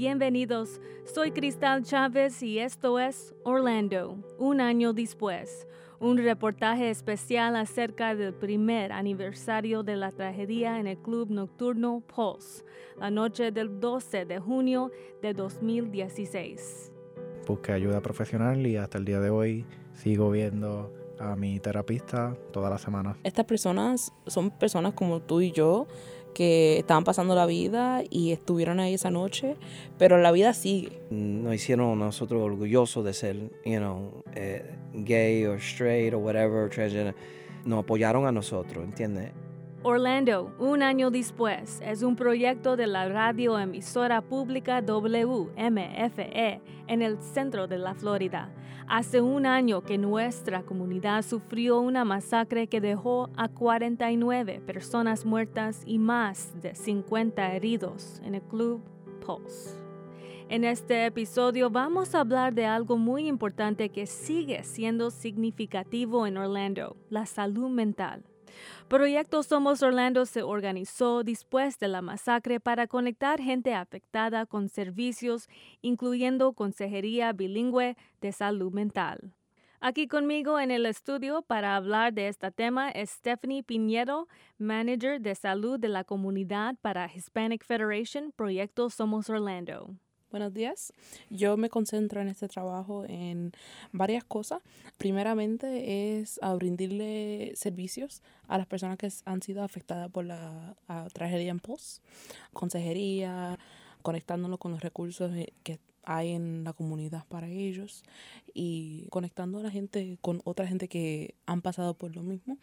Bienvenidos, soy Cristal Chávez y esto es Orlando, un año después, un reportaje especial acerca del primer aniversario de la tragedia en el club nocturno Pulse, la noche del 12 de junio de 2016. Busqué ayuda profesional y hasta el día de hoy sigo viendo a mi terapista todas las semanas. Estas personas son personas como tú y yo que estaban pasando la vida y estuvieron ahí esa noche, pero la vida sigue. Nos hicieron nosotros orgullosos de ser, you know, eh, gay o straight o whatever, transgender. Nos apoyaron a nosotros, ¿entiendes? Orlando, un año después, es un proyecto de la radioemisora pública WMFE en el centro de la Florida. Hace un año que nuestra comunidad sufrió una masacre que dejó a 49 personas muertas y más de 50 heridos en el Club Pulse. En este episodio vamos a hablar de algo muy importante que sigue siendo significativo en Orlando, la salud mental. Proyecto Somos Orlando se organizó después de la masacre para conectar gente afectada con servicios, incluyendo consejería bilingüe de salud mental. Aquí conmigo en el estudio para hablar de este tema es Stephanie Piñero, Manager de Salud de la Comunidad para Hispanic Federation, Proyecto Somos Orlando. Buenos días. Yo me concentro en este trabajo en varias cosas. Primeramente es a brindarle servicios a las personas que han sido afectadas por la tragedia en POS, consejería, conectándolo con los recursos eh, que hay en la comunidad para ellos y conectando a la gente con otra gente que han pasado por lo mismo,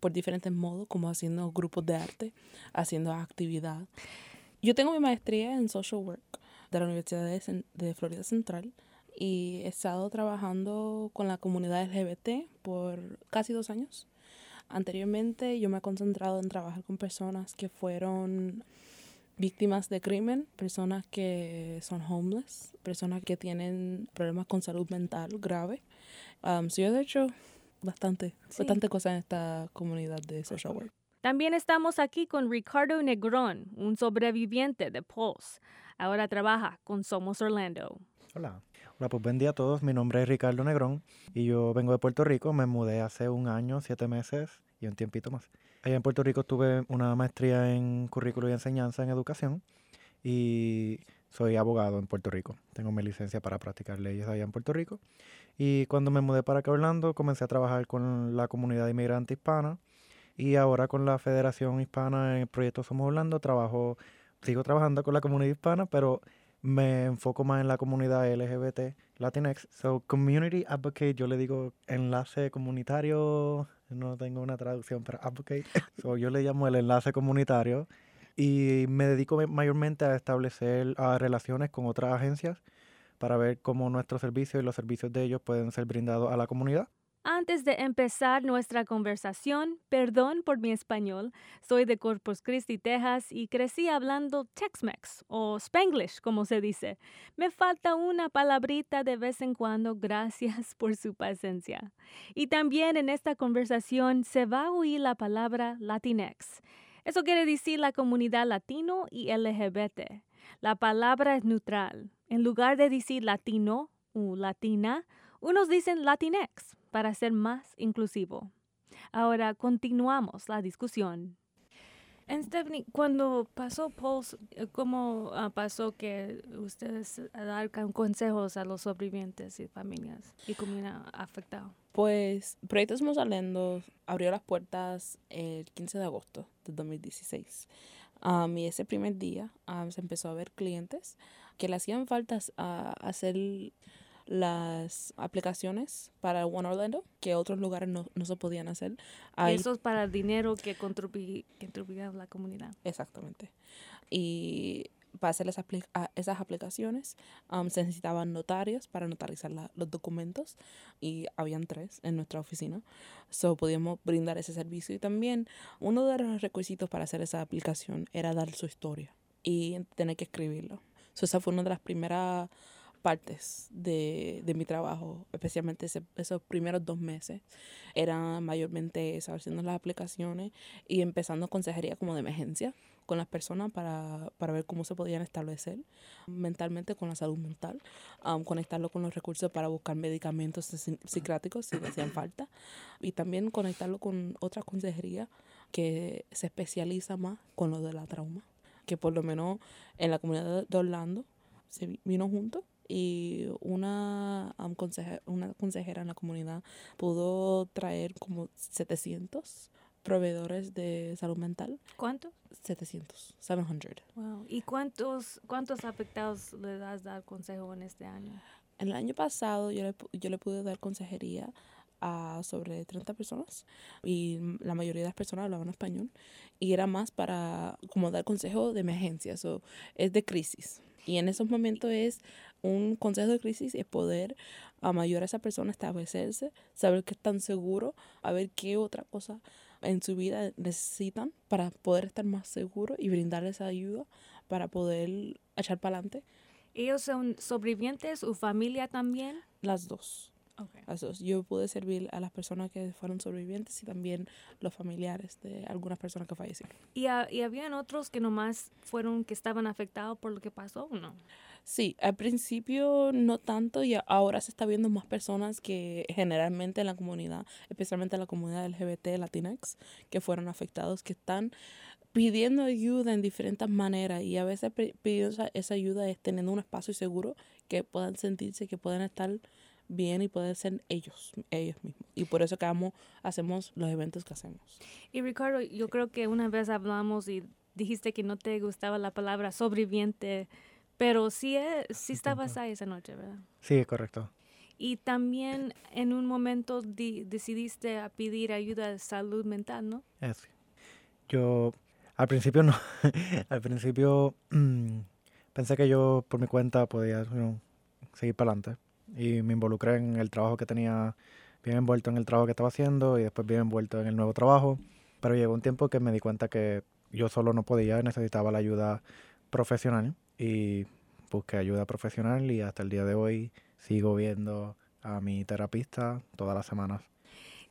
por diferentes modos, como haciendo grupos de arte, haciendo actividad. Yo tengo mi maestría en social work de la Universidad de, Florida Central y he estado trabajando con la comunidad LGBT por casi dos años. Anteriormente yo me he concentrado en trabajar con personas que fueron víctimas de crimen, personas que son homeless, personas que tienen problemas con salud mental grave. Um, yo he hecho bastante, bastante cosas en esta comunidad de social work. También estamos aquí con Ricardo Negrón, un sobreviviente de Pulse. Ahora trabaja con Somos Orlando. Hola. Hola, pues buen día a todos. Mi nombre es Ricardo Negrón y yo vengo de Puerto Rico. Me mudé hace un año, siete meses y un tiempito más. Allá en Puerto Rico tuve una maestría en currículo y enseñanza en educación y soy abogado en Puerto Rico. Tengo mi licencia para practicar leyes allá en Puerto Rico. Y cuando me mudé para acá Orlando, comencé a trabajar con la comunidad inmigrante hispana y ahora con la Federación Hispana en el proyecto Somos Orlando trabajo sigo trabajando con la comunidad hispana, pero me enfoco más en la comunidad LGBT, Latinx. So, community advocate, yo le digo enlace comunitario, no tengo una traducción para advocate. So, yo le llamo el enlace comunitario y me dedico mayormente a establecer relaciones con otras agencias para ver cómo nuestros servicios y los servicios de ellos pueden ser brindados a la comunidad. Antes de empezar nuestra conversación, perdón por mi español, soy de Corpus Christi, Texas y crecí hablando Tex-Mex o Spanglish, como se dice. Me falta una palabrita de vez en cuando, gracias por su paciencia. Y también en esta conversación se va a oír la palabra Latinx. Eso quiere decir la comunidad latino y LGBT. La palabra es neutral. En lugar de decir latino o latina, unos dicen Latinx para ser más inclusivo. Ahora continuamos la discusión. En Stephanie, cuando pasó Pulse, eh, ¿cómo ah, pasó que ustedes dar consejos a los sobrevivientes y familias y comunidad afectada? Pues Proyectos Mozalendo abrió las puertas el 15 de agosto de 2016. y ese primer día se empezó a ver clientes que le hacían falta a hacer las aplicaciones para One Orlando que otros lugares no, se podían hacer. eso es para el dinero que contribuía a la comunidad. Exactamente. Y para hacer esas, esas aplicaciones um, se necesitaban notarios para notarizar los documentos y habían tres en nuestra oficina. So podíamos brindar ese servicio y también uno de los requisitos para hacer esa aplicación era dar su historia y tener que escribirlo. So esa fue una de las primeras partes de, de mi trabajo, especialmente esos primeros dos meses, eran mayormente haciendo las aplicaciones y empezando consejería como de emergencia, con las personas para, para ver cómo se podían establecer mentalmente con la salud mental, conectarlo con los recursos para buscar medicamentos psiquiátricos si hacían falta y también conectarlo con otra consejería que se especializa más con lo de la trauma, que por lo menos en la comunidad de Orlando se vino juntos y una, um, consejera, una consejera en la comunidad pudo traer como 700 proveedores de salud mental. ¿Cuántos? 700, 700. Wow. ¿Y cuántos, cuántos afectados le das dar consejo en este año? En el año pasado yo le, yo le pude dar consejería a sobre 30 personas y la mayoría de las personas hablaban español y era más para como dar consejo de emergencia, o es de crisis. Y en esos momentos es un consejo de crisis es poder a mayor a esa persona establecerse, saber que están seguros, a ver qué otra cosa en su vida necesitan para poder estar más seguros y brindarles ayuda para poder echar para adelante. ¿Ellos son sobrevivientes o familia también? Las dos. Yo pude servir a las personas que fueron sobrevivientes y también los familiares de algunas personas que fallecieron. ¿Y, ¿Y habían otros que nomás fueron, que estaban afectados por lo que pasó o no? Sí, al principio no tanto y ahora se está viendo más personas que generalmente en la comunidad, especialmente en la comunidad LGBT, Latinx, que fueron afectados, que están pidiendo ayuda en diferentes maneras y a veces pidiendo esa, ayuda es teniendo un espacio seguro que puedan sentirse, que puedan estar bien y puedan ser ellos, ellos mismos. Y por eso que hacemos los eventos que hacemos. Y Ricardo, yo creo que una vez hablamos y dijiste que no te gustaba la palabra sobreviviente pero sí, eh, sí estabas ahí esa noche, ¿verdad? Sí, correcto. Y también en un momento decidiste a pedir ayuda de salud mental, ¿no? Sí. Yo al principio no, al principio mm, pensé que yo por mi cuenta podía seguir para adelante y me involucré en el trabajo que tenía, bien envuelto en el trabajo que estaba haciendo y después bien envuelto en el nuevo trabajo, pero llegó un tiempo que me di cuenta que yo solo no podía, necesitaba la ayuda profesional y busqué ayuda profesional y hasta el día de hoy sigo viendo a mi terapista todas las semanas.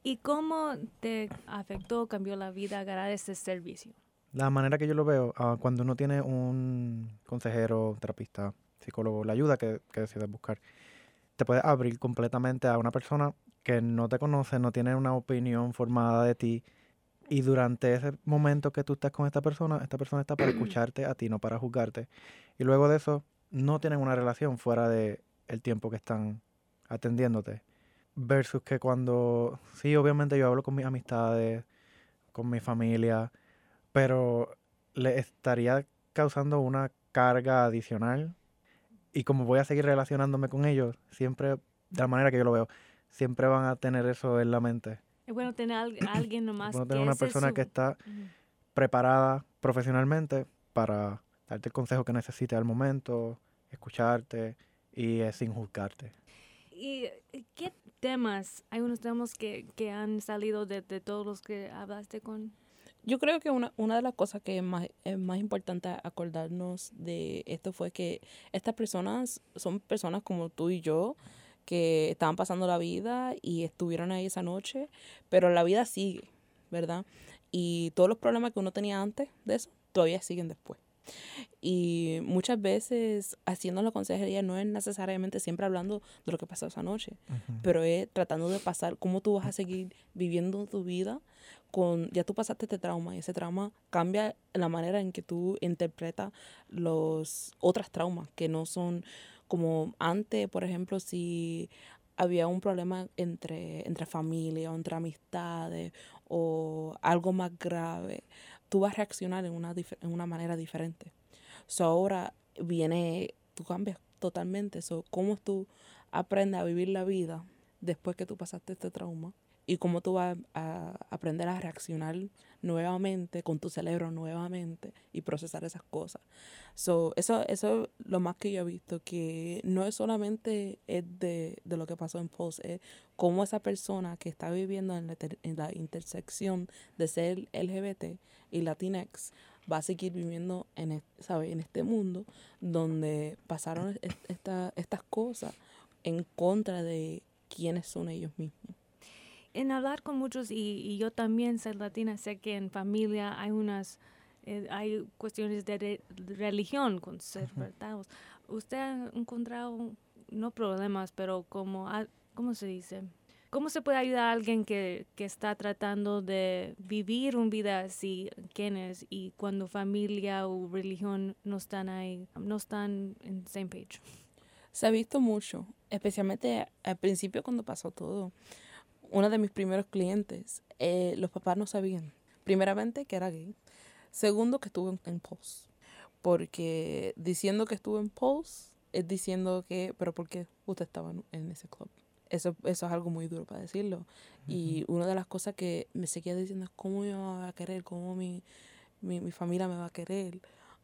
¿Y cómo te afectó, cambió la vida ganar este servicio? La manera que yo lo veo, ah, cuando uno tiene un consejero, terapista, psicólogo, la ayuda que, que decides buscar, te puede abrir completamente a una persona que no te conoce, no tiene una opinión formada de ti, y durante ese momento que tú estás con esta persona, esta persona está para escucharte a ti, no para juzgarte. Y luego de eso, no tienen una relación fuera de el tiempo que están atendiéndote. Versus que cuando, sí, obviamente yo hablo con mis amistades, con mi familia, pero le estaría causando una carga adicional. Y como voy a seguir relacionándome con ellos, siempre, de la manera que yo lo veo, siempre van a tener eso en la mente. Es bueno tener a alguien nomás. Es tener una persona que está preparada profesionalmente para darte el consejo que necesites al momento, escucharte y sin juzgarte. ¿Y qué temas? Hay unos temas que, que han salido de, de, todos los que hablaste con. Yo creo que una, una de las cosas que es más, es más importante acordarnos de esto fue que estas personas son personas como tú y yo, que estaban pasando la vida y estuvieron ahí esa noche, pero la vida sigue, ¿verdad? Y todos los problemas que uno tenía antes de eso todavía siguen después. Y muchas veces haciendo la consejería no es necesariamente siempre hablando de lo que pasó esa noche, pero es tratando de pasar cómo tú vas a seguir viviendo tu vida con, ya tú pasaste este trauma y ese trauma cambia la manera en que tú interpretas los otros traumas que no son como antes, por ejemplo, si había un problema entre, entre familia o entre amistades o algo más grave, tú vas a reaccionar en una, en una manera diferente. So ahora viene, tú cambias totalmente. So, ¿Cómo tú aprendes a vivir la vida después que tú pasaste este trauma? Y cómo tú vas a aprender a reaccionar nuevamente con tu cerebro nuevamente y procesar esas cosas. So, eso, eso es lo más que yo he visto, que no es solamente es de, de lo que pasó en Post, es cómo esa persona que está viviendo en la, intersección de ser LGBT y Latinx va a seguir viviendo en, en este mundo donde pasaron esta, estas cosas en contra de quiénes son ellos mismos en hablar con muchos, y, yo también soy latina, sé que en familia hay unas eh, hay cuestiones de, re- religión conservados. ¿Usted ha encontrado, no problemas, pero como, a- ¿cómo se dice? ¿Cómo se puede ayudar a alguien que, que está tratando de vivir una vida así, quienes, y cuando familia o religión no están ahí, no están en same page? Se ha visto mucho, especialmente al principio cuando pasó todo. Uno de mis primeros clientes, eh, los papás no sabían. Primeramente que era gay. Segundo que estuvo en, Pulse. Porque diciendo que estuvo en Pulse es diciendo que, pero ¿por qué usted estaba en, en ese club? Eso, eso es algo muy duro para decirlo. Y una de las cosas que me seguía diciendo es cómo me va a querer, cómo mi, mi, mi familia me va a querer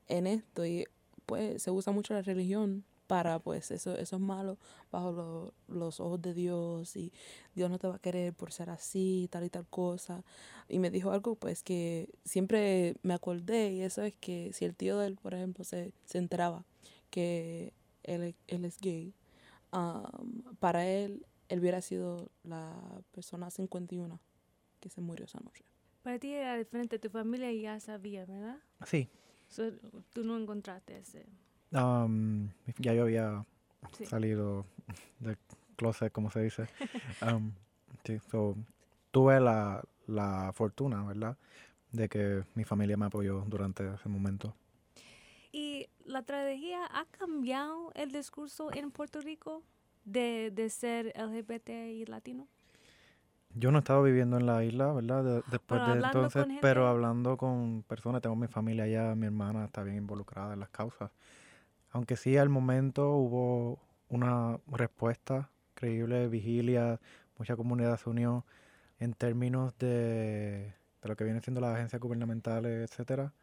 en esto. Y pues se usa mucho la religión para pues eso, eso es malo bajo lo- los ojos de Dios y Dios no te va a querer por ser así, tal y tal cosa. Y me dijo algo pues que siempre me acordé y eso es que si el tío de él, por ejemplo, se, se enteraba que él, él es gay, um, para él, él hubiera sido la persona 51 que se murió esa noche. Para ti era diferente, tu familia ya sabía, ¿verdad? Sí, So, tú no encontraste ese. Um, ya yo había Sí. salido del closet, como se dice. Um, sí, so, tuve la, la fortuna, ¿verdad? De que mi familia me apoyó durante ese momento. ¿Y la tragedia ha cambiado el discurso en Puerto Rico de, de ser LGBT y latino? Yo no he estado viviendo en la isla, ¿verdad? De- después Pero de entonces, pero hablando con personas, tengo mi familia allá, mi hermana está bien involucrada en las causas. Aunque sí, al momento hubo una respuesta creíble, vigilia, mucha comunidad se unió en términos de, lo que viene siendo las agencias gubernamentales, etcétera.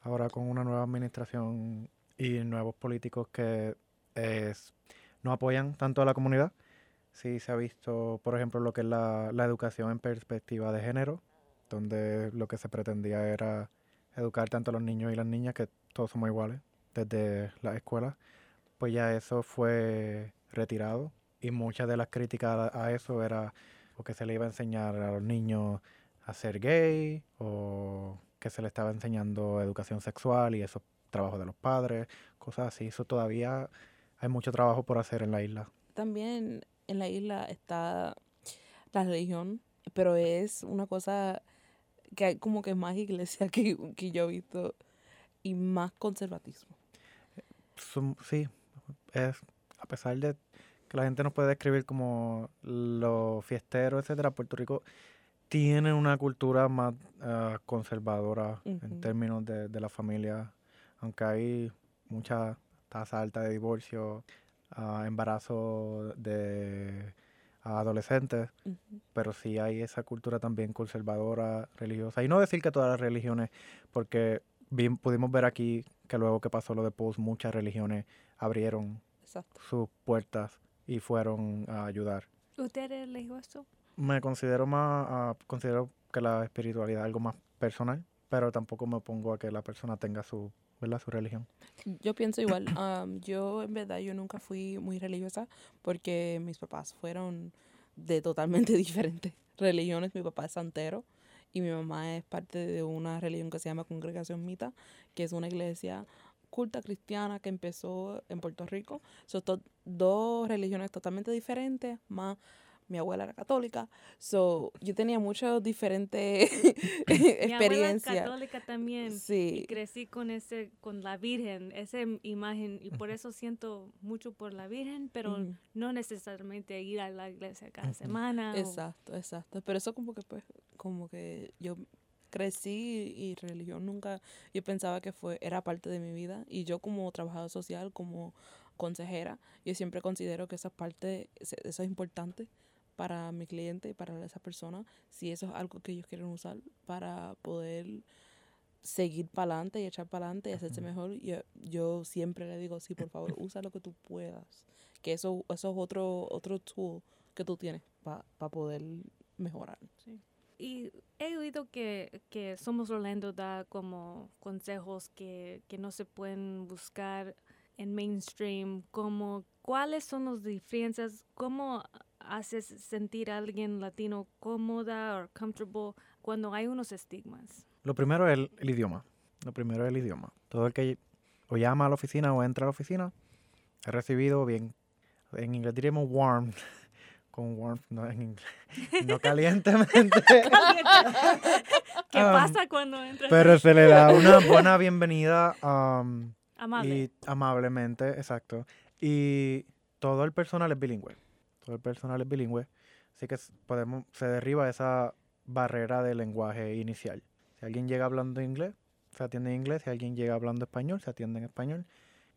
Ahora con una nueva administración y nuevos políticos que no apoyan tanto a la comunidad. Sí se ha visto, por ejemplo, lo que es la, la educación en perspectiva de género, donde lo que se pretendía era educar tanto a los niños y las niñas, que todos somos iguales, desde las escuelas, pues ya eso fue retirado y muchas de las críticas a, eso era o que se le iba a enseñar a los niños a ser gay o que se le estaba enseñando educación sexual y eso es trabajo de los padres, cosas así. Eso todavía hay mucho trabajo por hacer en la isla. También en la isla está la religión, pero es una cosa que hay como que más iglesia que, que yo he visto y más conservatismo. Sí, es a pesar de que la gente nos puede describir como los fiesteros, etcétera, Puerto Rico tiene una cultura más ah, conservadora en términos de, de la familia, aunque hay mucha tasa alta de divorcio, ah, embarazo de adolescentes, pero sí hay esa cultura también conservadora, religiosa. Y no decir que todas las religiones, porque pudimos ver aquí que luego que pasó lo de Post, muchas religiones abrieron Exacto. sus puertas y fueron a ayudar. ¿Usted eligió esto? Me considero más, ah, considero que la espiritualidad es algo más personal, pero tampoco me opongo a que la persona tenga su, ¿verdad? su religión. Yo pienso igual. am, yo, en verdad, yo nunca fui muy religiosa porque mis papás fueron de totalmente diferentes religiones. Mi papá es santero y mi mamá es parte de una religión que se llama Congregación Mita, que es una iglesia culta cristiana que empezó en Puerto Rico. Son dos religiones totalmente diferentes, más mi abuela era católica. So, yo tenía muchas diferentes Mi abuela experiencias. católica también. Y Sí, crecí con ese, con la Virgen, esa imagen, y por eso siento mucho por la Virgen, pero no necesariamente ir a la iglesia cada semana. o- Exacto, exacto. Pero eso como que pues, como que yo crecí y religión nunca, yo pensaba que fue, era parte de mi vida. Y yo como trabajadora social, como consejera, yo siempre considero que esa parte, eso es importante para mi cliente y para esa persona, si eso es algo que ellos quieren usar para poder seguir para adelante y echar para adelante y hacerse mejor. Yo, yo siempre le digo, sí, por favor, usa lo que tú puedas. Que eso, eso es otro, otro tool que tú tienes para poder mejorar. Y he oído que, que Somos Orlando da como consejos que, que no se pueden buscar en mainstream, como cuáles son las diferencias, cómo haces sentir a alguien latino cómoda o comfortable cuando hay unos estigmas. Lo primero es el, el idioma. Lo primero es el idioma. Todo el que o llama a la oficina o entra a la oficina, he recibido bien, en inglés diríamos warm, con warm, no en inglés, no calientemente. ¿Qué Um, pasa cuando entras? Pero se le da una buena bienvenida um, Amable. y amablemente, exacto. Y todo el personal es bilingüe. Todo el personal es bilingüe. Así que podemos, se derriba esa barrera de lenguaje inicial. Si alguien llega hablando inglés, se atiende en inglés. Si alguien llega hablando español, se atiende en español.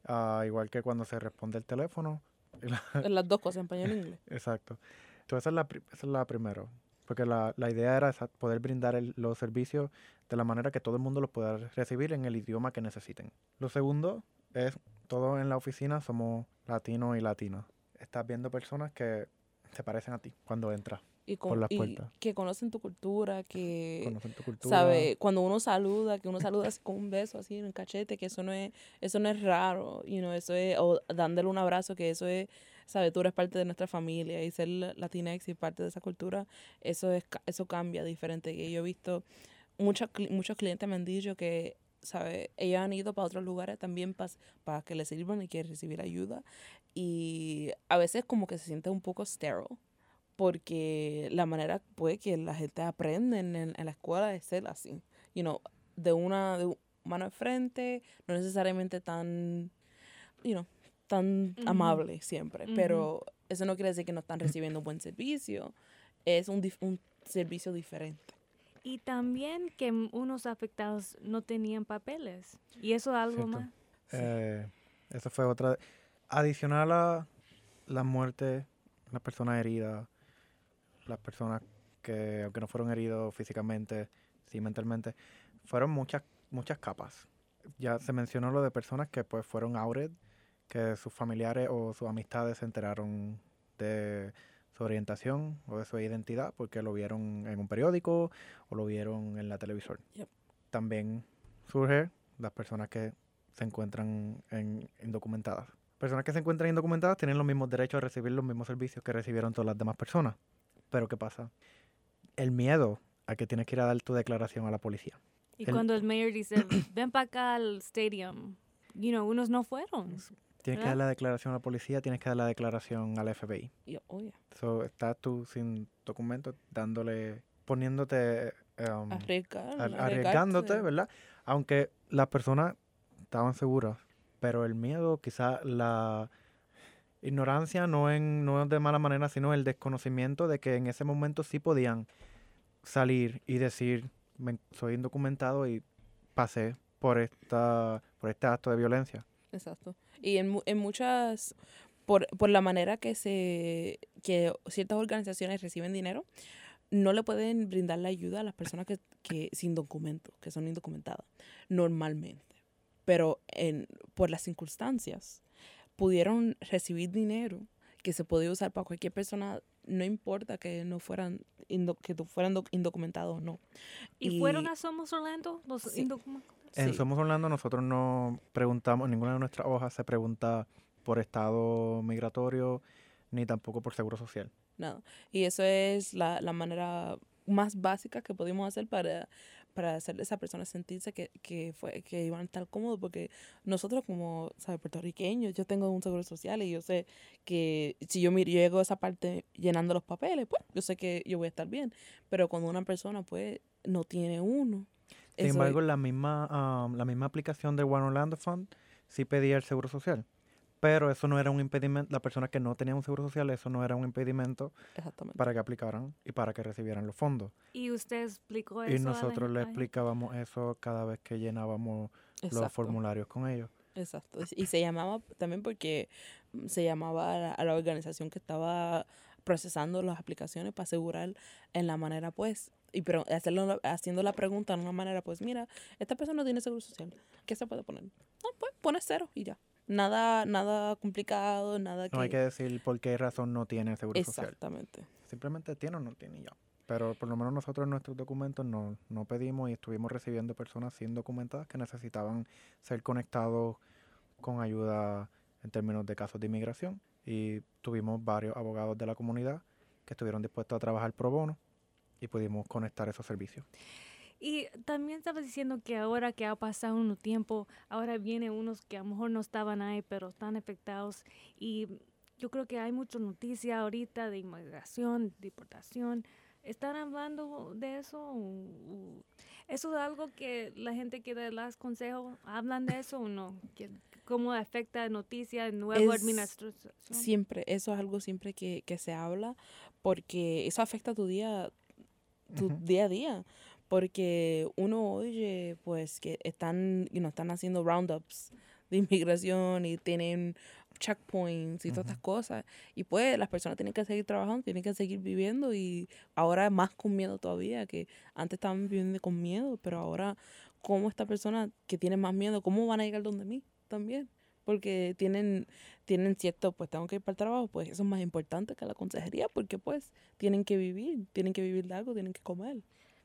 Ah, igual que cuando se responde el teléfono. Las dos cosas, en español e inglés. Exacto. Entonces esa es la, esa es la primera. Porque la, la idea era poder brindar el- los servicios de la manera que todo el mundo los pueda recibir en el idioma que necesiten. Lo segundo es, todos en la oficina somos latinos y latinas. Estás viendo personas que se parecen a ti cuando entras, Y, Por las y que conocen tu cultura, que conocen tu cultura. sabe cuando uno saluda, que uno saluda así con un beso así en el cachete, que eso no es eso no es raro, you know, eso es o dándole un abrazo, que eso es sabe, tú eres parte de nuestra familia y ser la- latinex y parte de esa cultura, eso es eso cambia diferente. Que yo he visto muchos muchos clientes me han dicho que sabe, ellos han ido para otros lugares también para que les sirvan y quieren recibir ayuda y a veces como que se siente un poco sterile porque la manera pues que la gente aprende en, en- la escuela es ser así, you know, de una de mano de frente, no necesariamente tan, you know, tan Ujú. amable siempre, Ujú. pero eso no quiere decir que no están recibiendo un buen servicio, es un, un servicio diferente. Y también que unos afectados no tenían papeles. Y eso es algo Cierto. más. Eh, eso fue otra. Adicional a la muerte, las personas heridas, las personas que, aunque no fueron heridos físicamente, sí mentalmente, fueron muchas, muchas capas. Ya se mencionó lo de personas que pues fueron outed, que sus familiares o sus amistades se enteraron de su orientación o de su identidad porque lo vieron en un periódico o lo vieron en la televisor. Yep. También surge las personas que se encuentran en, indocumentadas. Personas que se encuentran indocumentadas tienen los mismos derechos a recibir los mismos servicios que recibieron todas las demás personas. Pero ¿qué pasa? El miedo a que tienes que ir a dar tu declaración a la policía. Y El- cuando el mayor dice, ven para acá al stadium, you know, unos no fueron. Tienes que ¿Verdad? dar la declaración a la policía, tienes que dar la declaración al FBI. Y yo, oye, So, estás tú sin documentos dándole, poniéndote, um, arriesgar, ar- arriesgándote, ¿verdad? Aunque las personas estaban seguras, pero el miedo, quizá la ignorancia, no, en, no de mala manera, sino el desconocimiento de que en ese momento sí podían salir y decir, "Me- soy indocumentado y pasé por, esta, por este acto de violencia. Exacto. Y en, en muchas, por, por la manera que se que ciertas organizaciones reciben dinero, no le pueden brindar la ayuda a las personas que, que sin documentos, que son indocumentadas, normalmente. Pero en, por las circunstancias, pudieron recibir dinero que se podía usar para cualquier persona, no importa que no fueran indo- que fueran doc- indocumentados o no. ¿Y, Y- fueron a Somos Orlando los Sí. indocumentados? En Sí. Somos Orlando nosotros no preguntamos, ninguna de nuestras hojas se pregunta por estado migratorio ni tampoco por seguro social. Nada. Y eso es la, la manera más básica que pudimos hacer para, para hacer a esa persona sentirse que, que, fue, que iban a estar cómodos, porque nosotros como ¿sabes? puertorriqueños, yo tengo un seguro social y yo sé que si yo mir- llego a esa parte llenando los papeles, pues yo sé que yo voy a estar bien. Pero cuando una persona pues no tiene uno, Sin embargo, la misma, ah, la misma aplicación del One Orlando Fund sí pedía el seguro social. Pero eso no era un impedimento, las personas que no tenían un seguro social, eso no era un impedimento exactamente. para que aplicaran y para que recibieran los fondos. Y usted explicó eso. Y nosotros le explicábamos eso cada vez que llenábamos los formularios con ellos. Exacto. Y se llamaba también porque mm, se llamaba a la, a la organización que estaba procesando las aplicaciones para asegurar en la manera, pues, y pero hacerlo, haciendo la pregunta en una manera, pues, mira, esta persona no tiene seguro social, ¿qué se puede poner? No, pues, pone cero y ya. Nada, nada complicado, nada que... No hay que decir por qué razón no tiene seguro social. Exactamente. Simplemente tiene o no tiene ya. Pero por lo menos nosotros en nuestros documentos no, no pedimos y estuvimos recibiendo personas sin documentadas que necesitaban ser conectados con ayuda en términos de casos de inmigración. Y tuvimos varios abogados de la comunidad que estuvieron dispuestos a trabajar pro bono y pudimos conectar esos servicios. Y también estaba diciendo que ahora que ha pasado un tiempo, ahora vienen unos que a lo mejor no estaban ahí, pero están afectados. Y yo creo que hay mucha noticia ahorita de inmigración, deportación. ¿Están hablando de eso? ¿Eso es algo que la gente que da los consejos hablan de eso o no? ¿Cómo afecta noticia, nueva administración? Siempre, eso es algo siempre que, que se habla porque eso afecta tu día, tu día a día porque uno oye pues que están, you están haciendo roundups de inmigración y tienen checkpoints y todas estas cosas. Y pues las personas tienen que seguir trabajando, tienen que seguir viviendo y ahora más con miedo todavía, que antes estaban viviendo con miedo, pero ahora cómo esta persona que tiene más miedo, cómo van a llegar donde mí también. Porque tienen, tienen cierto, pues tengo que ir para el trabajo, pues eso es más importante que la consejería, porque pues tienen que vivir, tienen que vivir de algo, tienen que comer.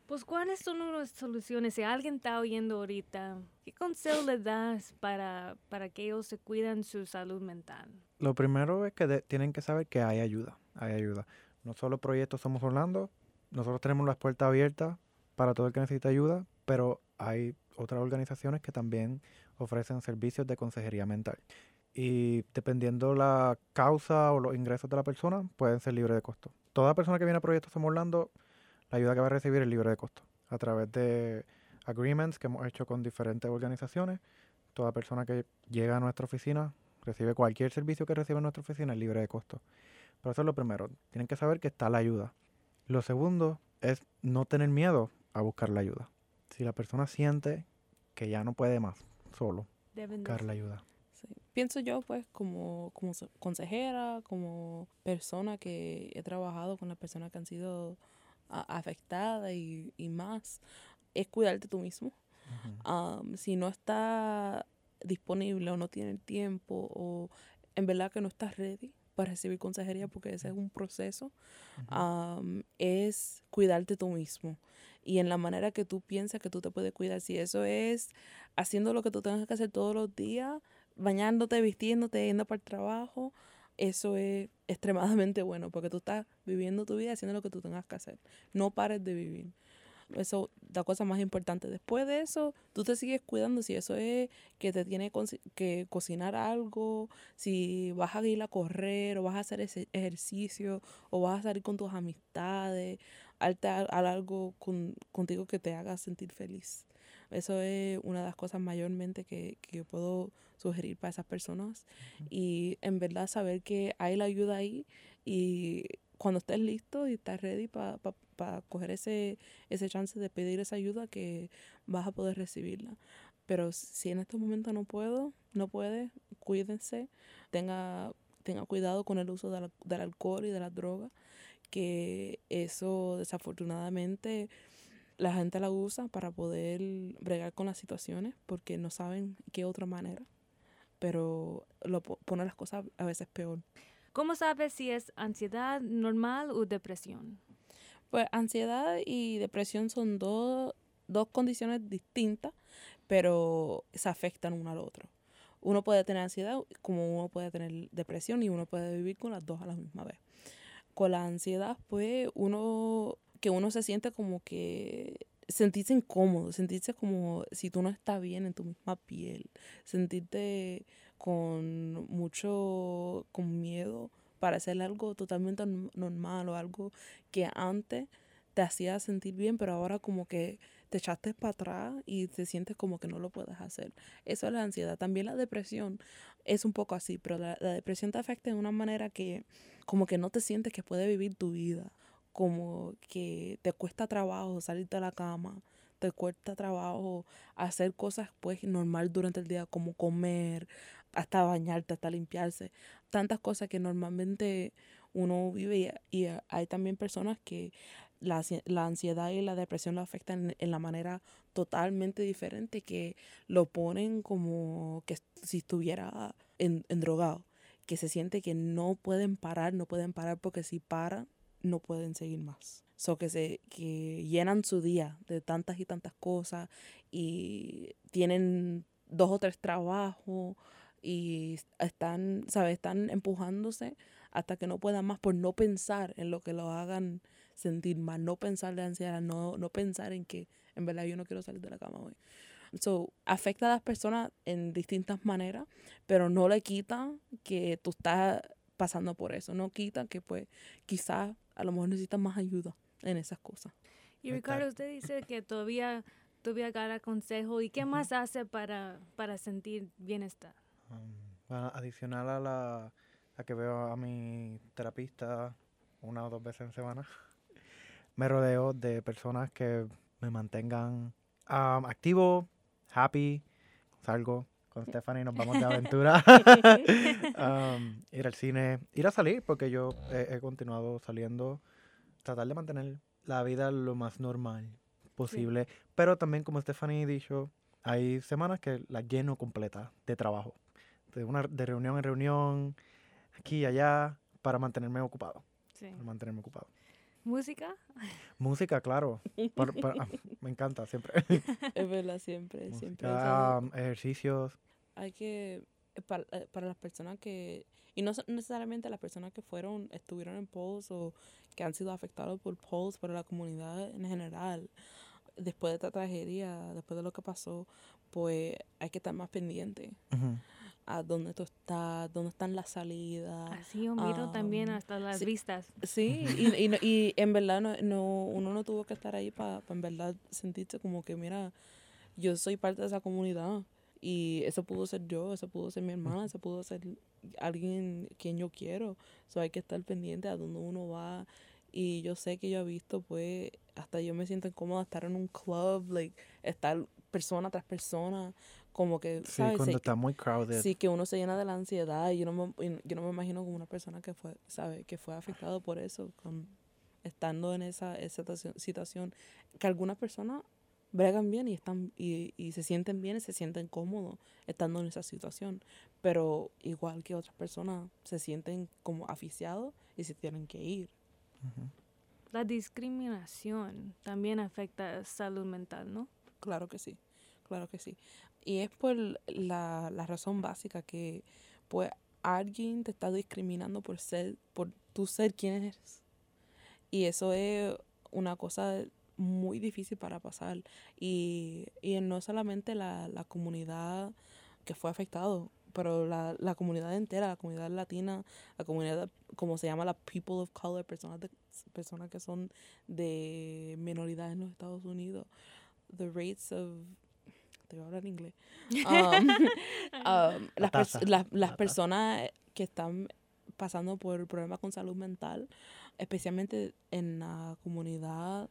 Pues, ¿cuáles son las soluciones? Si alguien está oyendo ahorita, ¿qué consejo le das para, para que ellos se cuiden su salud mental? Lo primero es que tienen que saber que hay ayuda, hay ayuda. No solo Proyectos Somos Orlando, nosotros tenemos las puertas abiertas para todo el que necesita ayuda, pero hay otras organizaciones que también ofrecen servicios de consejería mental. Y dependiendo la causa o los ingresos de la persona, pueden ser libres de costo. Toda persona que viene a Proyectos Somos Orlando la ayuda que va a recibir es libre de costo a través de agreements que hemos hecho con diferentes organizaciones. Toda persona que llega a nuestra oficina recibe cualquier servicio que recibe en nuestra oficina es libre de costo. Pero eso es lo primero. Tienen que saber que está la ayuda. Lo segundo es no tener miedo a buscar la ayuda. Si la persona siente que ya no puede más solo, buscar la ayuda. Pienso yo, pues, como, como consejera, como persona que he trabajado con las personas que han sido afectada y, más, es cuidarte tú mismo. si no está disponible o no tiene el tiempo o en verdad que no estás ready para recibir consejería porque ese es un proceso, es cuidarte tú mismo. Y en la manera que tú piensas que tú te puedes cuidar, si eso es haciendo lo que tú tengas que hacer todos los días, bañándote, vistiéndote, yendo para el trabajo, eso es extremadamente bueno porque tú estás viviendo tu vida haciendo lo que tú tengas que hacer. No pares de vivir. Eso es la cosa más importante. Después de eso, tú te sigues cuidando. Si eso es que te tiene que cocinar algo, si vas a ir a correr o vas a hacer ese ejercicio o vas a salir con tus amistades, hazte algo contigo que te haga sentir feliz. Eso es una de las cosas mayormente que, que yo puedo sugerir para esas personas. Y en verdad saber que hay la ayuda ahí y cuando estés listo y estás ready para pa, coger ese, ese chance de pedir esa ayuda que vas a poder recibirla. Pero si en este momento no puedo, no puede, cuídense, tenga, tenga cuidado con el uso del alcohol y de las drogas, que eso desafortunadamente la gente la usa para poder bregar con las situaciones porque no saben qué otra manera, pero lo pone las cosas a veces peor. ¿Cómo sabes si es ansiedad normal o depresión? Pues ansiedad y depresión son dos, dos condiciones distintas, pero se afectan uno al otro. Uno puede tener ansiedad como uno puede tener depresión y uno puede vivir con las dos a la misma vez. Con la ansiedad, pues uno que uno se siente como que sentirse incómodo, sentirse como si tú no estás bien en tu misma piel, sentirte con mucho, con miedo para hacer algo totalmente normal o algo que antes te hacía sentir bien, pero ahora como que te echaste para atrás y te sientes como que no lo puedes hacer. Eso es la ansiedad. También la depresión es un poco así, pero la, la depresión te afecta de una manera que como que no te sientes que puedes vivir tu vida como que te cuesta trabajo salirte de la cama, te cuesta trabajo hacer cosas pues normal durante el día como comer, hasta bañarte, hasta limpiarse, tantas cosas que normalmente uno vive y, hay también personas que la, ansiedad y la depresión lo afectan en, la manera totalmente diferente, que lo ponen como que si estuviera en, en drogado, que se siente que no pueden parar, no pueden parar porque si paran no pueden seguir más. So que se que llenan su día de tantas y tantas cosas y tienen dos o tres trabajos y están, ¿sabes? Están empujándose hasta que no puedan más por no pensar en lo que lo hagan sentir mal, no pensar de ansiedad, no, no pensar en que en verdad yo no quiero salir de la cama hoy. So, afecta a las personas en distintas maneras, pero no le quita que tú estás pasando por eso, no quita que pues quizás a lo mejor necesitas más ayuda en esas cosas. Y Ricardo, usted dice que todavía, todavía agarra consejo. ¿Y qué más hace para, para sentir bienestar? Um, bueno, adicional a la a que veo a mi terapista una o dos veces en semana, me rodeo de personas que me mantengan um, activo, happy, salgo con Stephanie, nos vamos de aventura, um, ir al cine, ir a salir, porque yo he, he continuado saliendo, tratar de mantener la vida lo más normal posible, pero también como Stephanie ha dicho, hay semanas que la lleno completa de trabajo, de, una, de reunión en reunión, aquí y allá, para mantenerme ocupado, Sí. para mantenerme ocupado. ¿Música? Música, claro, por- por- ah, me encanta siempre. Es verdad, siempre. Música, um, ejercicios, hay que, eh, para, eh, para las personas que, y no necesariamente las personas que fueron, estuvieron en polls o que han sido afectados por polls, pero la comunidad en general, después de esta tragedia, después de lo que pasó, pues hay que estar más pendiente ujú, a dónde tú estás, dónde están las salidas. Así yo miro también um, hasta las sí. vistas. Sí, y, y, y en verdad no, no, uno no tuvo que estar ahí para en verdad sentirse como que, mira, yo soy parte de esa comunidad. Y eso pudo ser yo, eso pudo ser mi hermana, eso pudo ser alguien quien yo quiero. So hay que estar pendiente a dónde uno va. Y yo sé que yo he visto, pues, hasta yo me siento incómoda estar en un club, like, estar persona tras persona, como que, Sí, ¿sabes? cuando Se- está muy crowded. Sí, que uno se llena de la ansiedad y yo no me, yo no me imagino como una persona que fue, sabe, que fue afectado por eso, con, estando en esa, esa situación, que algunas personas bregan bien y están y, y se sienten bien y se sienten cómodos estando en esa situación, pero igual que otras personas se sienten como aficiados y se tienen que ir. Ujú. La discriminación también afecta salud mental, ¿no? Claro que sí, claro que sí. Y es por la, la razón básica que pues alguien te está discriminando por ser, por tú ser quien eres. Y eso es una cosa muy difícil para pasar. Y, y no solamente la, la comunidad que fue afectado, pero la, la comunidad entera, la comunidad latina, la comunidad, como se llama, la people of color, personas, de, personas que son de minoridad en los Estados Unidos. The rates of... Te voy a hablar en inglés. Um, um, las, pers- las, las personas que están pasando por problemas con salud mental, especialmente en la comunidad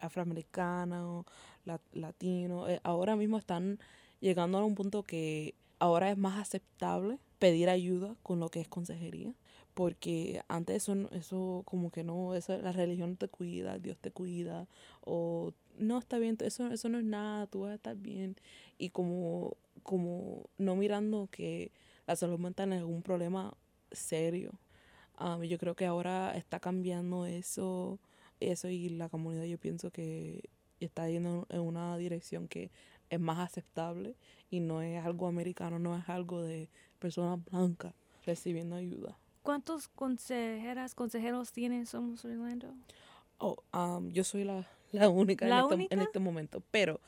afroamericana o la- latino, eh, ahora mismo están llegando a un punto que ahora es más aceptable pedir ayuda con lo que es consejería. Porque antes eso, no- eso como que no, eso, la religión te cuida, Dios te cuida, o no está bien, eso, eso no es nada, tú vas a estar bien. Y como, como no mirando que la salud mental es un problema serio. Um, yo creo que ahora está cambiando eso, eso y la comunidad yo pienso que está yendo en una dirección que es más aceptable y no es algo americano, no es algo de personas blancas recibiendo ayuda. ¿Cuántos consejeras, consejeros tienen Somos Orlando? Oh, um, yo soy la, la única, ¿La en, este, única? en este momento, pero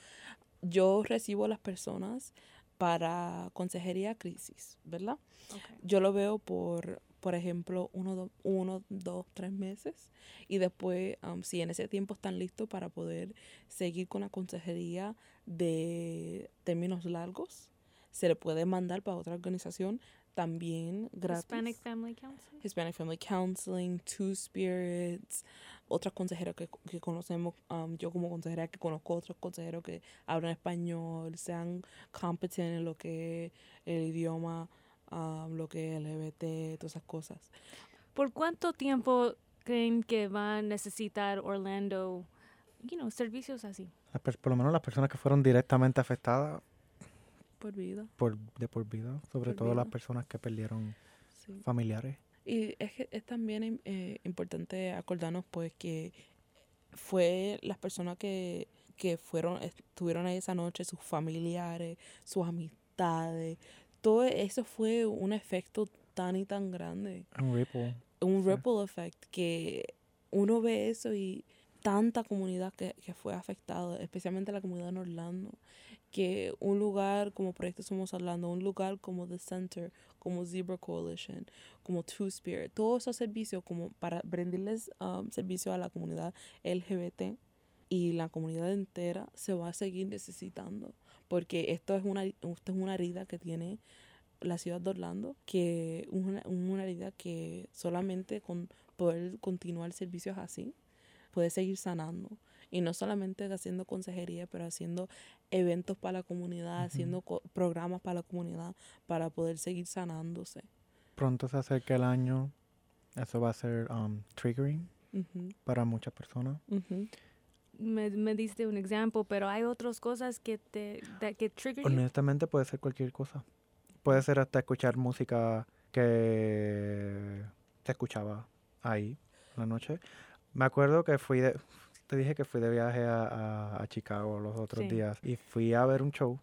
yo recibo a las personas para consejería crisis, ¿verdad? Yo lo veo por, por ejemplo, uno, do- uno, dos, tres meses. Y después, um, si en ese tiempo están listos para poder seguir con la consejería de términos largos, se le puede mandar para otra organización también gratis. Hispanic Family Council. Hispanic Family Counseling, Two Spirits, otras consejeras que, que conocemos, um, yo como consejera que conozco otros consejeros que hablan español, sean competent en lo que es el idioma, um, lo que es LGBT, todas esas cosas. ¿Por cuánto tiempo creen que va a necesitar Orlando, you know, servicios así? Las por lo menos las personas que fueron directamente afectadas Por vida, por, de por vida, sobre Por todo las vida. personas que perdieron sí. familiares. Y es que es también eh, importante acordarnos pues que fue las personas que, que fueron, estuvieron ahí esa noche, sus familiares, sus amistades, todo eso fue un efecto tan y tan grande, Un ripple. un ripple effect que uno ve eso y tanta comunidad que, que fue afectada, especialmente la comunidad en Orlando, que un lugar como Proyecto Somos Orlando, un lugar como The Center, como Zebra Coalition, como Two Spirit, todos esos servicios como para brindarles um, servicio a la comunidad LGBT y la comunidad entera se va a seguir necesitando porque esto es una, esto es una herida que tiene la ciudad de Orlando, que una, una herida que solamente con poder continuar servicios así puede seguir sanando. Y no solamente haciendo consejería, pero haciendo eventos para la comunidad, haciendo programas para la comunidad, para poder seguir sanándose. Pronto se acerca el año, eso va a ser um, triggering para muchas personas. Me, me, diste un ejemplo, pero hay otras cosas que te que trigger Honestamente puede ser cualquier cosa. Puede ser hasta escuchar música que se escuchaba ahí una noche. Me acuerdo que fui de, te dije que fui de viaje a, a, Chicago los otros días y fui a ver un show.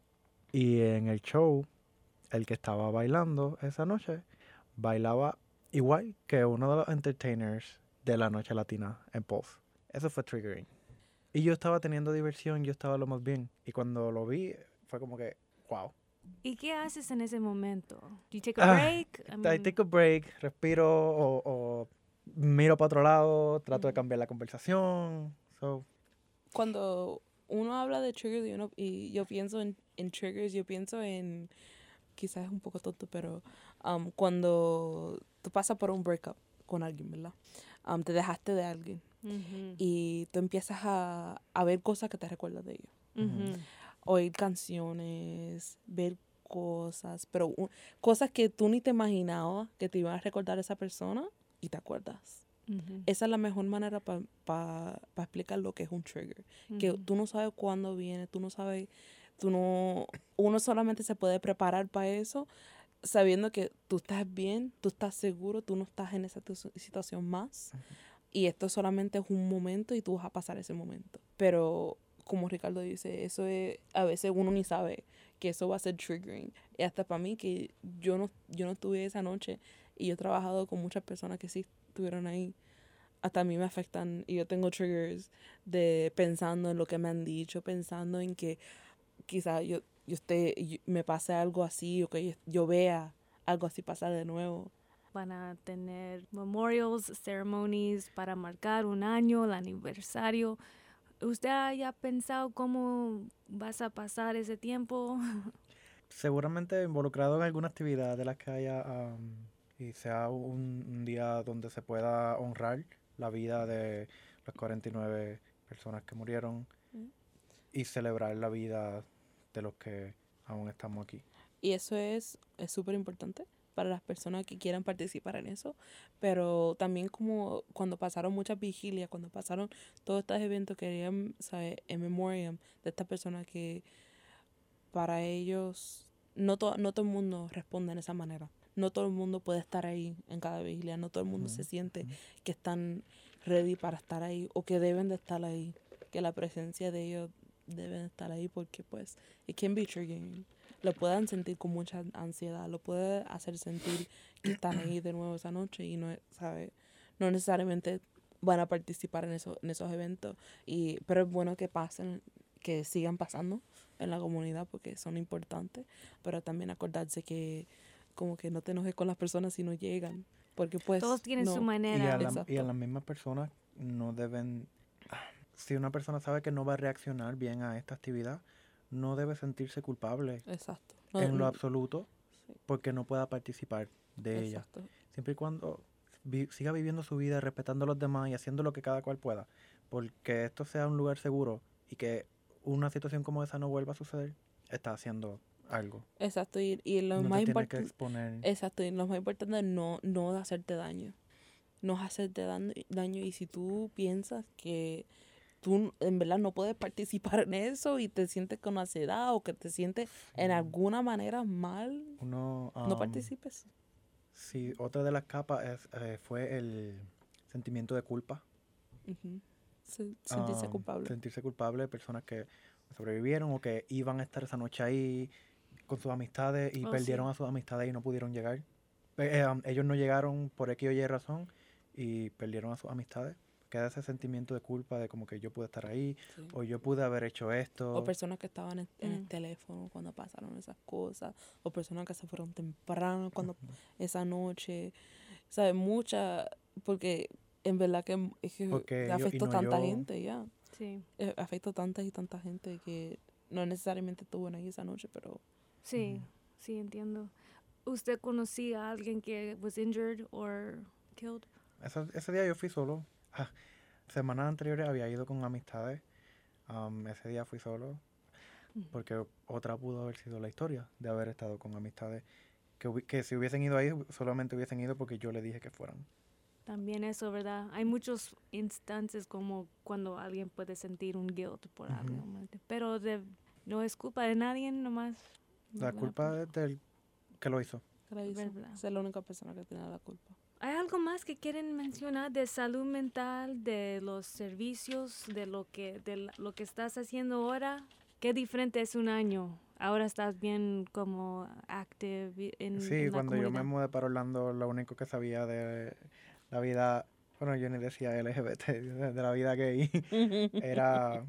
Y en el show, el que estaba bailando esa noche, bailaba igual que uno de los entertainers de la noche latina en Pulse. Eso fue triggering. Y yo estaba teniendo diversión, yo estaba lo más bien. Y cuando lo vi, fue como que, wow. ¿Y qué haces en ese momento? Do you take a ah, break? I, take a break, respiro o, miro para otro lado, trato de cambiar la conversación. So. Cuando uno habla de triggers y, uno, y yo pienso en, en, triggers, yo pienso en, quizás es un poco tonto, pero um, cuando tú pasas por un breakup con alguien, ¿verdad? Um, te dejaste de alguien y tú empiezas a, a, ver cosas que te recuerdas de ellos. Oír canciones, ver cosas, pero cosas que tú ni te imaginabas que te iban a recordar esa persona y te acuerdas. Esa es la mejor manera para explicar lo que es un trigger. Que tú no sabes cuándo viene, tú no sabes, tú no, uno solamente se puede preparar para eso sabiendo que tú estás bien, tú estás seguro, tú no estás en esa situación más. Y esto solamente es un momento y tú vas a pasar ese momento. Pero como Ricardo dice, eso es, a veces uno ni sabe que eso va a ser triggering. Y hasta para mí que yo no, yo no estuve esa noche y yo he trabajado con muchas personas que sí estuvieron ahí. Hasta a mí me afectan y yo tengo triggers de pensando en lo que me han dicho, pensando en que quizás yo, yo esté, me pase algo así o que yo vea algo así pasar de nuevo van a tener memorials, ceremonies para marcar un año, el aniversario. ¿Usted haya pensado cómo vas a pasar ese tiempo? Seguramente involucrado en alguna actividad de las que haya y sea un, día donde se pueda honrar la vida de las 49 personas que murieron mm. y celebrar la vida de los que aún estamos aquí. Y eso es súper importante para las personas que quieran participar en eso, pero también como cuando pasaron muchas vigilias, cuando pasaron todos estos eventos, querían saber en memoriam de estas personas que para ellos no, no todo el mundo responde de esa manera. No todo el mundo puede estar ahí en cada vigilia, no todo el mundo se siente que están ready para estar ahí o que deben de estar ahí, que la presencia de ellos deben estar ahí porque pues it can be triggering lo puedan sentir con mucha ansiedad, lo puede hacer sentir que están ahí de nuevo esa noche y no, sabe, no necesariamente van a participar en, eso, en esos eventos. Y, pero es bueno que pasen, que sigan pasando en la comunidad porque son importantes, pero también acordarse que como que no te enojes con las personas si no llegan, porque pues... Todos tienen su manera. Y a, la, y a las mismas personas no deben... Si una persona sabe que no va a reaccionar bien a esta actividad, no debe sentirse culpable Exacto. en lo absoluto porque no pueda participar de ella. Siempre y cuando siga viviendo su vida, respetando a los demás y haciendo lo que cada cual pueda, porque esto sea un lugar seguro y que una situación como esa no vuelva a suceder, está haciendo algo. Exacto, y, lo más importante Exacto, y lo más importante es no, no hacerte daño. No hacerte daño y si tú piensas que tú en verdad no puedes participar en eso y te sientes con ansiedad o que te sientes en alguna manera mal, no participes. Sí, otra de las capas es, eh, fue el sentimiento de culpa. sentirse culpable. Sentirse culpable, personas que sobrevivieron o que iban a estar esa noche ahí con sus amistades y oh, perdieron a sus amistades y no pudieron llegar. Eh, ellos no llegaron por X o Y razón y perdieron a sus amistades queda ese sentimiento de culpa de como que yo pude estar ahí Sí. o yo pude haber hecho esto. O personas que estaban en, en el teléfono cuando pasaron esas cosas. O personas que se fueron temprano cuando esa noche. ¿Sabes? Mucha. Porque en verdad que, es que Porque yo- y afectó no tanta yo- gente ya. Sí, Eh, afectó tanta y tanta gente que no necesariamente estuvo ahí esa noche, pero sí, sí, entiendo. ¿Usted conocía a alguien que was injured or killed? Ese, ese día yo fui solo. Ah, semanas anteriores había ido con amistades. Am, ese día fui solo porque otra pudo haber sido la historia de haber estado con amistades que, que si hubiesen ido ahí solamente hubiesen ido porque yo le dije que fueran. También eso, ¿verdad? Hay muchos instantes como cuando alguien puede sentir un guilt por Ujú. algo, ¿verdad? pero de- no es culpa de nadie, nomás. La culpa es del que lo hizo. es la única persona que tiene la culpa. ¿Hay algo más que quieren mencionar de salud mental, de los servicios, de lo que, de lo que estás haciendo ahora? ¿Qué diferente es un año? Ahora estás bien como active en, Sí, en la cuando yo me mudé para Orlando, lo único que sabía de la vida, bueno, yo ni decía LGBT, de, la vida gay, era,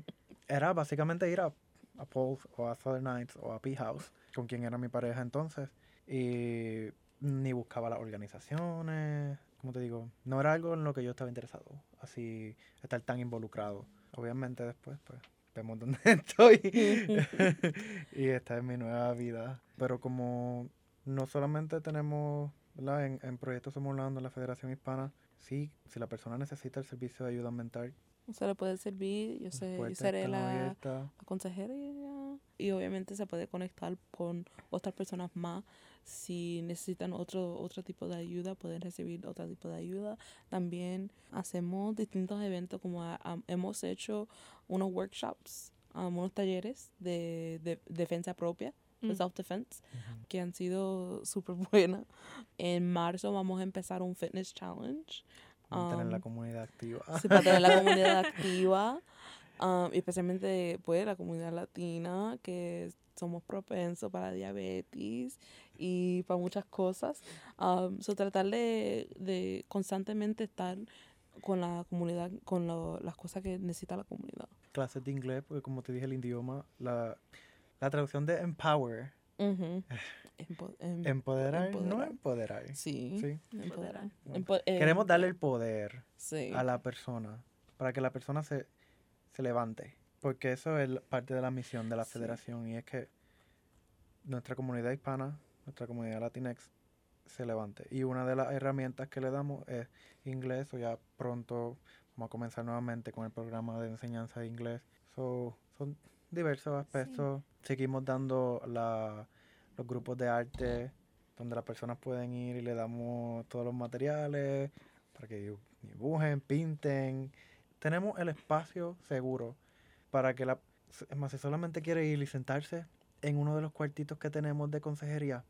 era básicamente ir a, a Paul's o a Southern Nights o a P House, con quien era mi pareja entonces, y ni buscaba las organizaciones, como te digo, no era algo en lo que yo estaba interesado, así estar tan involucrado. Obviamente después, pues, vemos dónde estoy y esta es mi nueva vida. Pero como no solamente tenemos, ¿verdad? En, en Proyecto Somos en la Federación Hispana, sí, si la persona necesita el servicio de ayuda mental, Se le puede servir, yo, sé, yo seré la, la consejera y obviamente se puede conectar con otras personas más. Si necesitan otro, otro tipo de ayuda, pueden recibir otro tipo de ayuda. También hacemos distintos eventos, como a- a- hemos hecho unos workshops, um, unos talleres de, de defensa propia, de Mm. self-defense, que han sido súper buenas. En marzo vamos a empezar un fitness challenge. Mantener la um, comunidad activa. Sí, para tener la comunidad activa, um, y especialmente pues la comunidad latina, que somos propensos para diabetes y para muchas cosas. Um, so tratar de, de constantemente estar con la comunidad, con lo- las cosas que necesita la comunidad. Clases de inglés, porque como te dije, el idioma, la, la traducción de empower, Empo- em- empoderar, no empoderar. Sí, Sí. empoderar. Empo- em, Queremos darle el poder sí. a la persona para que la persona se, se levante. Porque eso es parte de la misión de la Sí. federación y es que nuestra comunidad hispana, nuestra comunidad latinex se levante. Y una de las herramientas que le damos es inglés, o ya pronto vamos a comenzar nuevamente con el programa de enseñanza de inglés. So, son diversos aspectos. Seguimos dando la, los grupos de arte donde las personas pueden ir y le damos todos los materiales para que dibu- dibujen, pinten. Tenemos el espacio seguro para que la... Es más, si solamente quiere ir y sentarse en uno de los cuartitos que tenemos de consejería,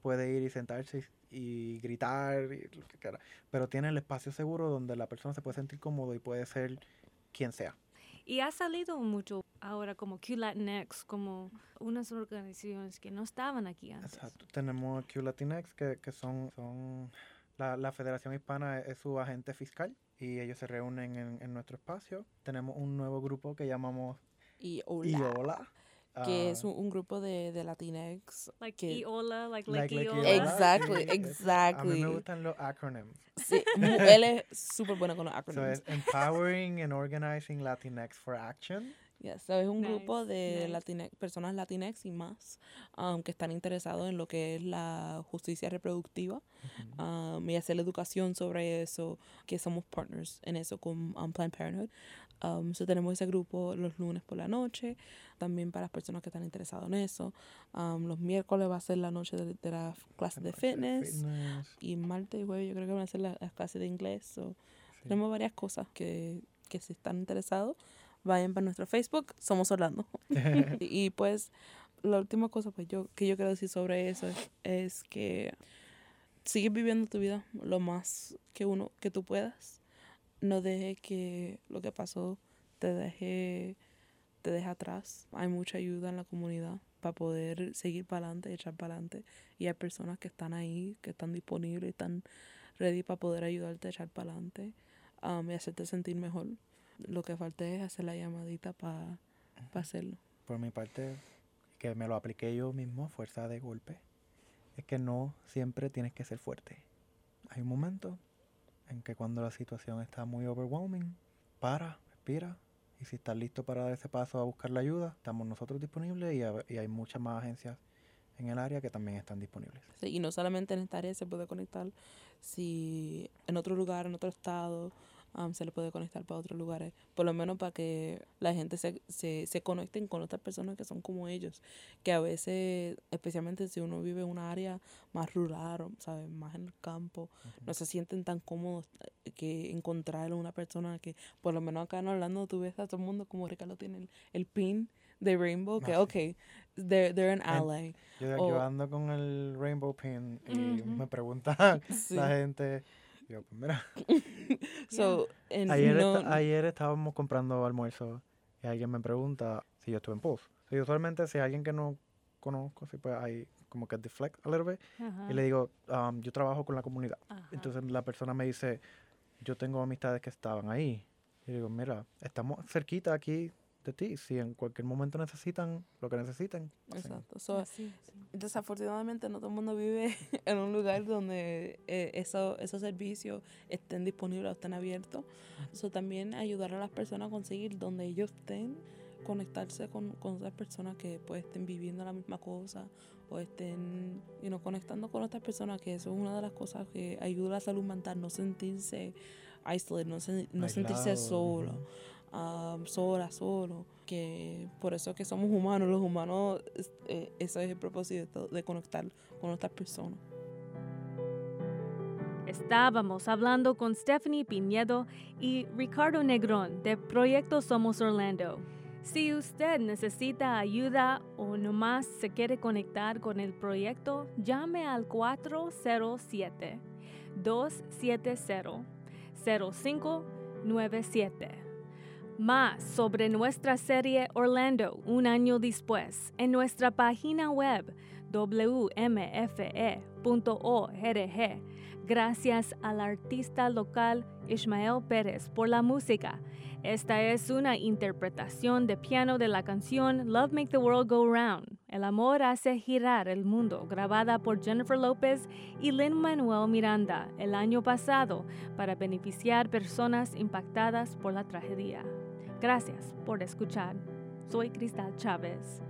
puede ir y sentarse y, y gritar y lo que quiera. Pero tiene el espacio seguro donde la persona se puede sentir cómodo y puede ser quien sea. Y ha salido mucho ahora como Q Latinx, como unas organizaciones que no estaban aquí antes. Exacto. Tenemos Q Latinx, que, que son, son la, la Federación Hispana es, es su agente fiscal y ellos se reúnen en, en nuestro espacio. Tenemos un nuevo grupo que llamamos Y hola, IOLA. Que es ah, un, un grupo de, de Latinx. Like que- Iola, like, like- like, Iola. Exactly, es- A mí exactly. me gustan los acronyms. Sí, él es súper bueno con los So acronyms. es Empowering and Organizing Latinx for Action. Yes, so es un grupo Nice, de nice. Latine- personas latinex y más um, que están interesados en lo que es la justicia reproductiva um, y hacer la educación sobre eso, que somos partners en eso con um, Planned Parenthood. Um, so tenemos ese grupo los lunes por la noche, también para las personas que están interesadas en eso. Um, los miércoles va a ser la noche de, de la clase de fitness. Fitness, Y martes y jueves yo creo que van a ser la- las clases de inglés. so sí. tenemos varias cosas que, que si están interesados, vayan para nuestro Facebook, Somos Orlando. y, pues la última cosa pues yo que yo quiero decir sobre eso es, es que sigue viviendo tu vida lo más que uno que tú puedas. No deje que lo que pasó te deje te deje atrás. Hay mucha ayuda en la comunidad para poder seguir para adelante, echar para adelante. Y hay personas que están ahí, que están disponibles, están ready para poder ayudarte a echar para adelante. um, y hacerte sentir mejor. Lo que falta es hacer la llamadita para hacerlo. Por mi parte, que me lo apliqué yo mismo, fuerza de golpe, es que no siempre tienes que ser fuerte. Hay un momento en que cuando la situación está muy overwhelming, para, respira, y si estás listo para dar ese paso a buscar la ayuda, estamos nosotros disponibles y, y hay muchas más agencias en el área que también están disponibles. Sí, y no solamente en esta área se puede conectar, si en otro lugar, en otro estado, um, se le puede conectar para otros lugares. Por lo menos para que la gente se, se, se conecten con otras personas que son como ellos. Que a veces, especialmente si uno vive en una área más rural, ¿sabes? Más en el campo, no se sienten tan cómodos eh, que encontrar una persona que, por lo menos acá en Orlando, tú ves a todo el mundo como Ricardo tiene el, el pin de Rainbow, que Ah, ok, they're, they're an ally. Yo, O- yo ando con el Rainbow Pin y me preguntan Sí. la gente, yo, pues mira, So, and ayer, no, esta- ayer estábamos comprando almuerzo y alguien me pregunta si yo estuve en Pulse. Y usualmente si hay alguien que no conozco, si pues hay como que deflect a little bit, Ajá. y le digo, um, yo trabajo con la comunidad. Ajá. Entonces la persona me dice, yo tengo amistades que estaban ahí. Y digo, mira, estamos cerquita aquí de ti. Si en cualquier momento necesitan lo que necesiten. pasen". Exacto. So, sí. desafortunadamente no todo el mundo vive en un lugar donde eh, eso- esos servicios estén disponibles o estén abiertos. So, también ayudar a las personas a conseguir donde ellos estén, conectarse con, con otras personas que pues estén viviendo la misma cosa o estén you know, conectando con otras personas, que eso es una de las cosas que ayuda a la salud mental, no sentirse isolated, no, sen- no sentirse solo. Um, sola, solo, que por eso es que somos humanos, los humanos, eh, ese es el propósito de conectar con otras personas. Estábamos hablando con Stephanie Piñedo y Ricardo Negrón de Proyecto Somos Orlando. Si usted necesita ayuda o nomás se quiere conectar con el proyecto, llame al 407-270-0597. Más sobre nuestra serie Orlando un año después en nuestra página web wmfe.org. Gracias al artista local Ismael Pérez por la música. Esta es una interpretación de piano de la canción Love Make the World Go Round. El amor hace girar el mundo, grabada por Jennifer López y Lin Manuel Miranda el año pasado para beneficiar personas impactadas por la tragedia. Gracias por escuchar. Soy Cristal Chávez.